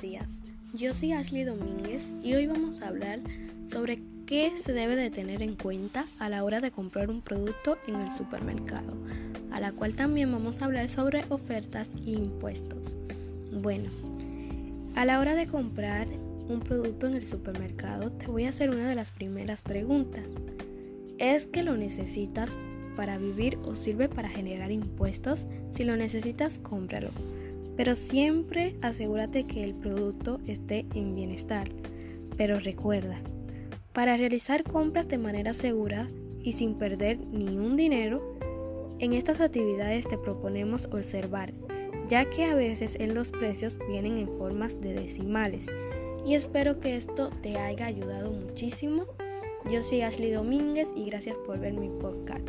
días. Yo soy Ashley Domínguez y hoy vamos a hablar sobre qué se debe de tener en cuenta a la hora de comprar un producto en el supermercado, a la cual también vamos a hablar sobre ofertas e impuestos. Bueno, a la hora de comprar un producto en el supermercado te voy a hacer una de las primeras preguntas. ¿Es que lo necesitas para vivir o sirve para generar impuestos? Si lo necesitas, cómpralo pero siempre asegúrate que el producto esté en bienestar. Pero recuerda, para realizar compras de manera segura y sin perder ni un dinero, en estas actividades te proponemos observar, ya que a veces en los precios vienen en formas de decimales. Y espero que esto te haya ayudado muchísimo. Yo soy Ashley Domínguez y gracias por ver mi podcast.